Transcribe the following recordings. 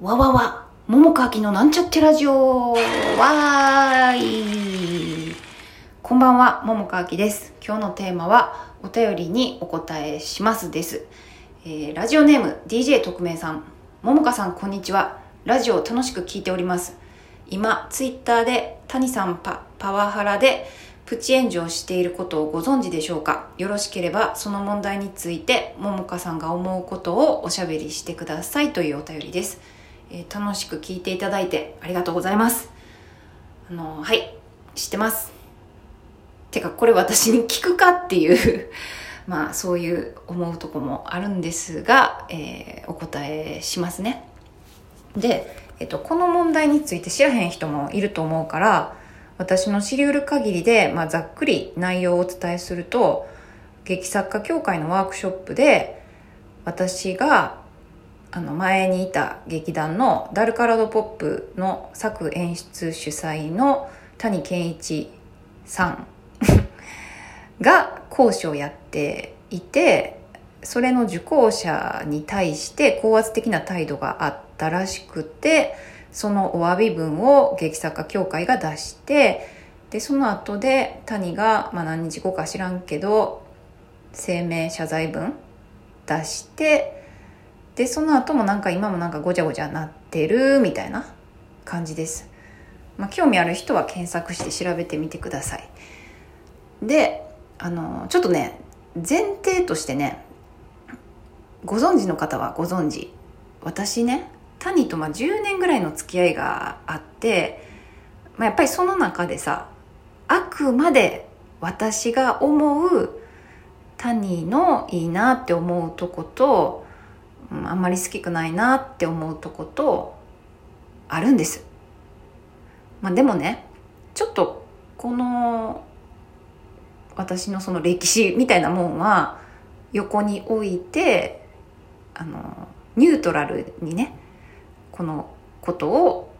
わわわ、桃川きのなんちゃってラジオ、わーい。こんばんは、桃川きです。今日のテーマは、お便りにお答えしますです。えーラジオネーム DJ 特命さん、桃川さんこんにちは。ラジオを楽しく聞いております。今、ツイッターで谷さんパパワハラでプチ炎上していることをご存知でしょうかよろしければその問題について桃香さんが思うことをおしゃべりしてくださいというお便りです、えー楽しく聞いていただいてありがとうございます。あのはい知ってます。てかこれ私に聞くかっていう まあそういう思うとこもあるんですが、えーお答えしますね。で、えっと、この問題について知らへん人もいると思うから私の知りうる限りで、まあ、ざっくり内容をお伝えすると劇作家協会のワークショップで私があの前にいた劇団のダルカラドポップの作演出主催の谷健一さん が講師をやっていてそれの受講者に対して高圧的な態度があったらしくてそのお詫び文を劇作家協会が出してでその後で谷が、まあ、何日後か知らんけど声明謝罪文出してでその後もなんか今もなんかごちゃごちゃなってるみたいな感じです、まあ、興味ある人は検索して調べてみてください。であのちょっとね前提としてねご存知の方はご存知。私ね谷とまあ10年ぐらいの付き合いがあって、まあ、やっぱりその中でさあくまで私が思う谷のいいなって思うとことあんまり好きくないなって思うとことあるんです、まあ、でもねちょっとこの私のその歴史みたいなもんは横に置いてあのニュートラルにねこのことを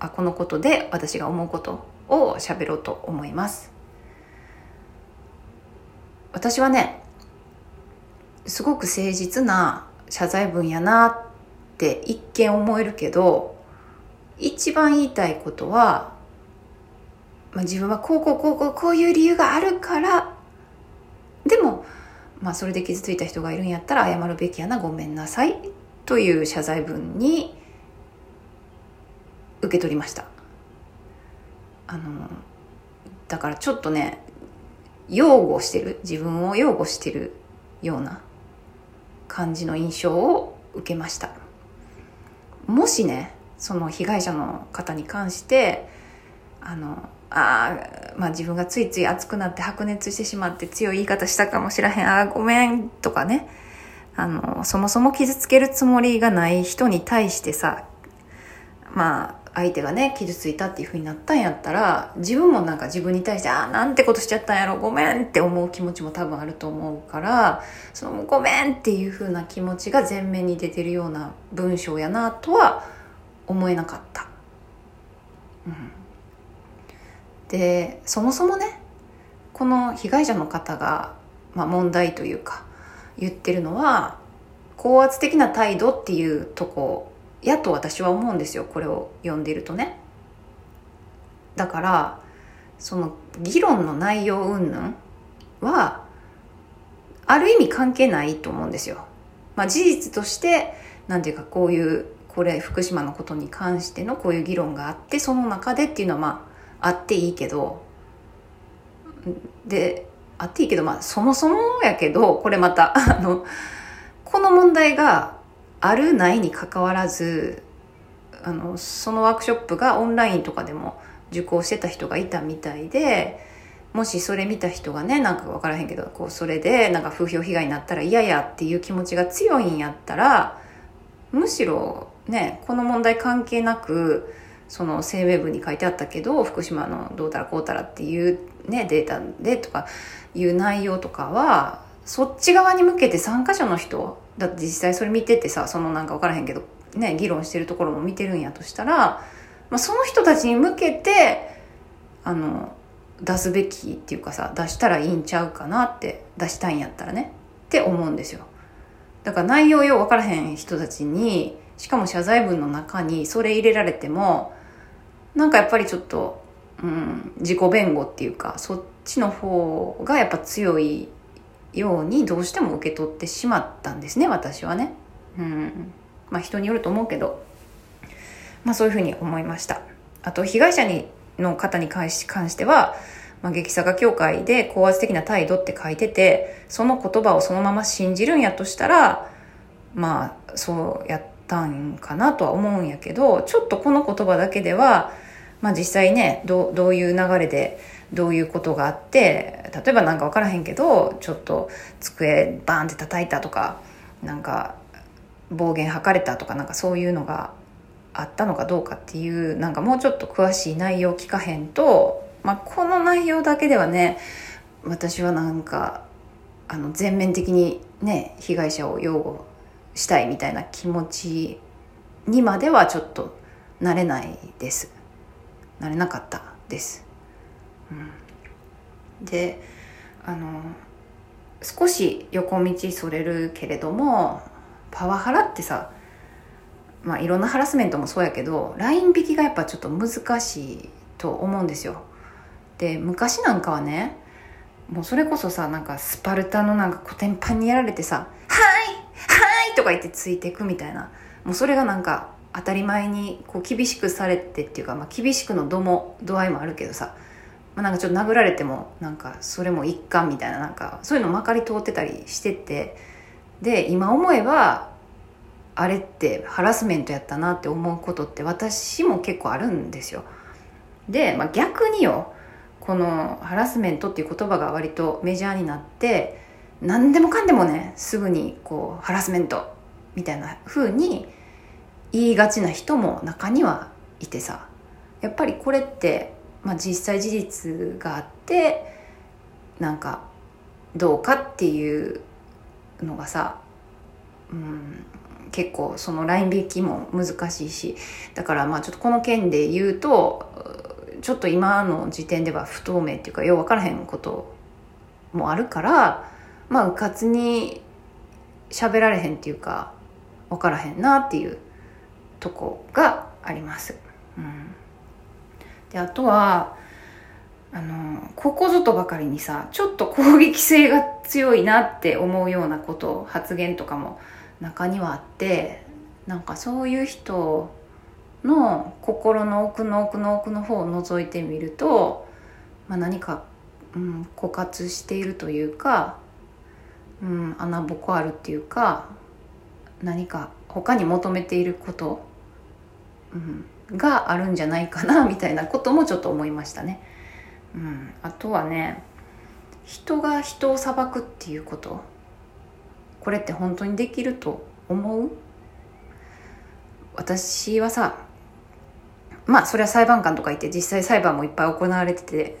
あこのことで私が思うことを喋ろうと思います。私はねすごく誠実な謝罪文やなって一見思えるけど一番言いたいことは、まあ、自分はこうこうこうこうこういう理由があるからでもまあそれで傷ついた人がいるんやったら謝るべきやなごめんなさいという謝罪文に受け取りました。あのだからちょっとね擁護してる自分を擁護してるような感じの印象を受けました。もしねその被害者の方に関してあのあまあ自分がついつい熱くなって白熱してしまって強い言い方したかもしらへんあごめんとかねあのそもそも傷つけるつもりがない人に対してさまあ相手がね傷ついたっていう風になったんやったら自分もなんか自分に対してああなんてことしちゃったんやろごめんって思う気持ちも多分あると思うからそのごめんっていう風な気持ちが前面に出てるような文章やなとは思えなかった。うんでそもそもねこの被害者の方が、まあ、問題というか言ってるのは高圧的な態度っていうとこやと私は思うんですよこれを読んでいるとね。だからその議論の内容云々はある意味関係ないと思うんですよ、まあ、事実としてなんていうかこういうこれ福島のことに関してのこういう議論があってその中でっていうのはまああっていいけどであっていいけどまあそもそもやけどこれまたあのこの問題があるないにかかわらずあのそのワークショップがオンラインとかでも受講してた人がいたみたいでもしそれ見た人がねなんか分からへんけどこうそれでなんか風評被害になったら嫌やっていう気持ちが強いんやったらむしろねこの問題関係なくその声明文に書いてあったけど福島のどうたらこうたらっていう、ね、データでとかいう内容とかはそっち側に向けて参加者の人だって実際それ見ててさそのなんか分からへんけどね議論してるところも見てるんやとしたら、まあ、その人たちに向けてあの出すべきっていうかさ出したらいいんちゃうかなって出したいんやったらねって思うんですよ。だから内容よう分からへん人たちにしかも謝罪文の中にそれ入れられてもなんかやっぱりちょっと、うん、自己弁護っていうかそっちの方がやっぱ強いようにどうしても受け取ってしまったんですね私はね。うんまあ人によると思うけど、まあそういうふうに思いました。あと被害者にの方に関し関しては、まあ、劇作家協会で高圧的な態度って書いてて、その言葉をそのまま信じるんやとしたら、まあそうやったんかなとは思うんやけど、ちょっとこの言葉だけでは、まあ実際ね、どどういう流れで、どういうことがあって、例えばなんか分からへんけど、ちょっと机バーンって叩いたとか、なんか暴言吐かれたとかなんかそういうのがあったのかどうかっていうなんかもうちょっと詳しい内容聞かへんと、まあ、この内容だけではね私はなんかあの全面的にね被害者を擁護したいみたいな気持ちにまではちょっとなれないです。なれなかったです、うん、であの少し横道それるけれどもパワハラってさまあいろんなハラスメントもそうやけどライン引きがやっぱちょっと難しいと思うんですよで昔なんかはねもうそれこそさなんかスパルタのなんかコテンパンにやられてさ「はいはい!」とか言ってついていくみたいなもうそれがなんか当たり前にこう厳しくされてっていうか、まあ、厳しくの度も度合いもあるけどさ、まあ、なんかちょっと殴られてもなんかそれも一貫みたいななんかそういうのまかり通ってたりしててで今思えばあれってハラスメントやったなって思うことって私も結構あるんですよ。で、まあ、逆によこのハラスメントっていう言葉が割とメジャーになって何でもかんでもねすぐにこうハラスメントみたいな風に言いがちな人も中にはいてさやっぱりこれって、まあ、実際事実があってなんかどうかっていうのがさ、うん、結構そのライン引きも難しいしだからまあちょっとこの件で言うとちょっと今の時点では不透明っていうかよう分からへんこともあるからまあうかつに喋られへんっていうか分からへんなっていうとこがあります。うん、であとはあのここぞとばかりにさちょっと攻撃性が強いなって思うようなこと発言とかも中にはあってなんかそういう人の心の奥の奥の奥の方を覗いてみると、まあ、何か、うん、枯渇しているというか、うん、穴ぼこあるっていうか何か他に求めていること、うん、があるんじゃないかなみたいなこともちょっと思いましたね。うん、あとはね人が人を裁くっていうこと。これって本当にできると思う？私はさまあそれは裁判官とかいて実際裁判もいっぱい行われてて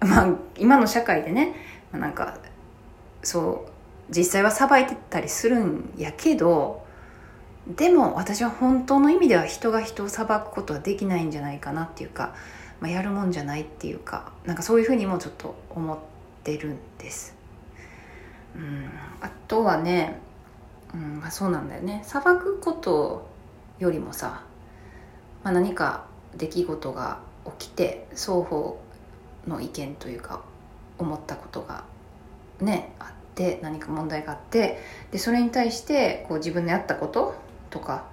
まあ今の社会でねなんかそう実際は裁いてたりするんやけどでも私は本当の意味では人が人を裁くことはできないんじゃないかなっていうかまあ、やるもんじゃないっていうかなんかそういうふうにもちょっと思ってるんです。うん、あとはね、うんまあ、そうなんだよね裁くことよりもさ、まあ、何か出来事が起きて双方の意見というか思ったことがねあって何か問題があってでそれに対してこう自分のやったこととか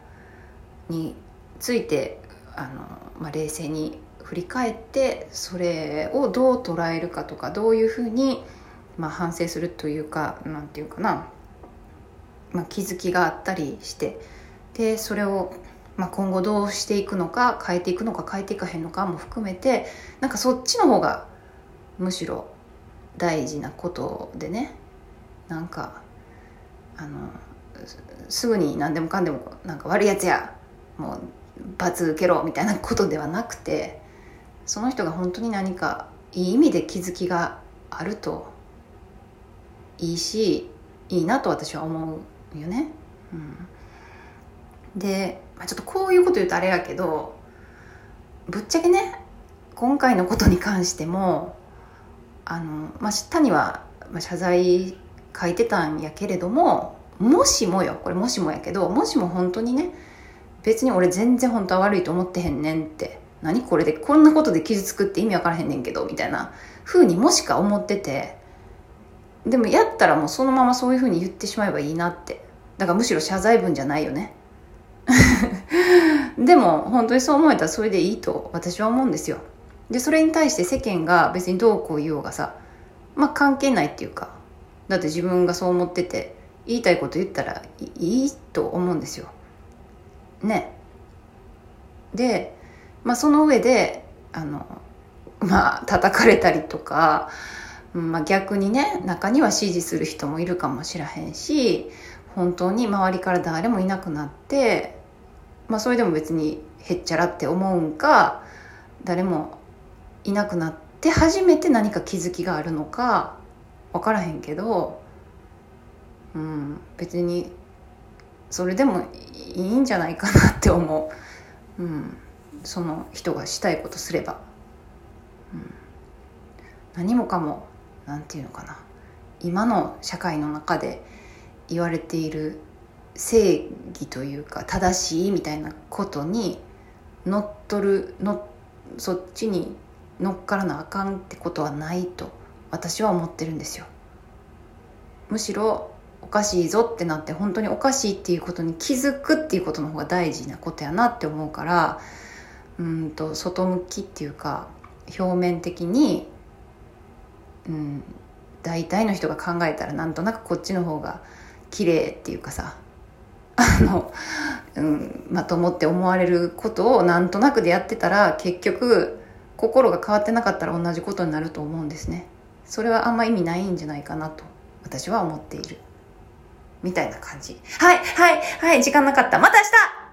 についてあの、まあ、冷静に振り返ってそれをどう捉えるかとかどういうふうに、まあ、反省するというか何て言うかな、まあ、気づきがあったりしてでそれを、まあ、今後どうしていくのか変えていくのか変えていかへんのかも含めてなんかそっちの方がむしろ大事なことでね。なんかあのすぐに何でもかんでもなんか悪いやつやもう罰受けろみたいなことではなくてその人が本当に何かいい意味で気づきがあるといいしいいなと私は思うよね。うん、で、まあ、ちょっとこういうこと言うとあれやけどぶっちゃけね今回のことに関してもあの、まあ、下には、謝罪書いてたんやけれどももしもよこれもしもやけどもしも本当にね別に俺全然本当は悪いと思ってへんねんって何これでこんなことで傷つくって意味わからへんねんけどみたいな風にもしか思っててでもやったらもうそのままそういう風に言ってしまえばいいなって。だからむしろ謝罪文じゃないよね。でも本当にそう思えたらそれでいいと私は思うんですよ。でそれに対して世間が別にどうこう言おうがさまあ関係ないっていうかだって自分がそう思ってて言いたいこと言ったらいいと思うんですよ。ね。で、まあ、その上であのまあ叩かれたりとか、まあ、逆にね中には支持する人もいるかもしらへんし本当に周りから誰もいなくなってまあそれでも別にへっちゃらって思うんか誰もいなくなって初めて何か気づきがあるのか分からへんけど、うん、別にそれでもいいんじゃないかなって思う、うん、その人がしたいことすれば、うん、何もかも何て言うのかな。今の社会の中で言われている正義というか正しいみたいなことに乗っ取るのそっちに乗っからなあかんってことはないと私は思ってるんですよ。むしろかしいぞってなって本当におかしいっていうことに気づくっていうことの方が大事なことやなって思うからうんと外向きっていうか表面的に、うん、大体の人が考えたらなんとなくこっちの方が綺麗っていうかさ あの、うん、まともって思われることをなんとなくでやってたら結局心が変わってなかったら同じことになると思うんですね。それはあんま意味ないんじゃないかなと私は思っている。みたいな感じ。はいはいはい時間なかった。また明日！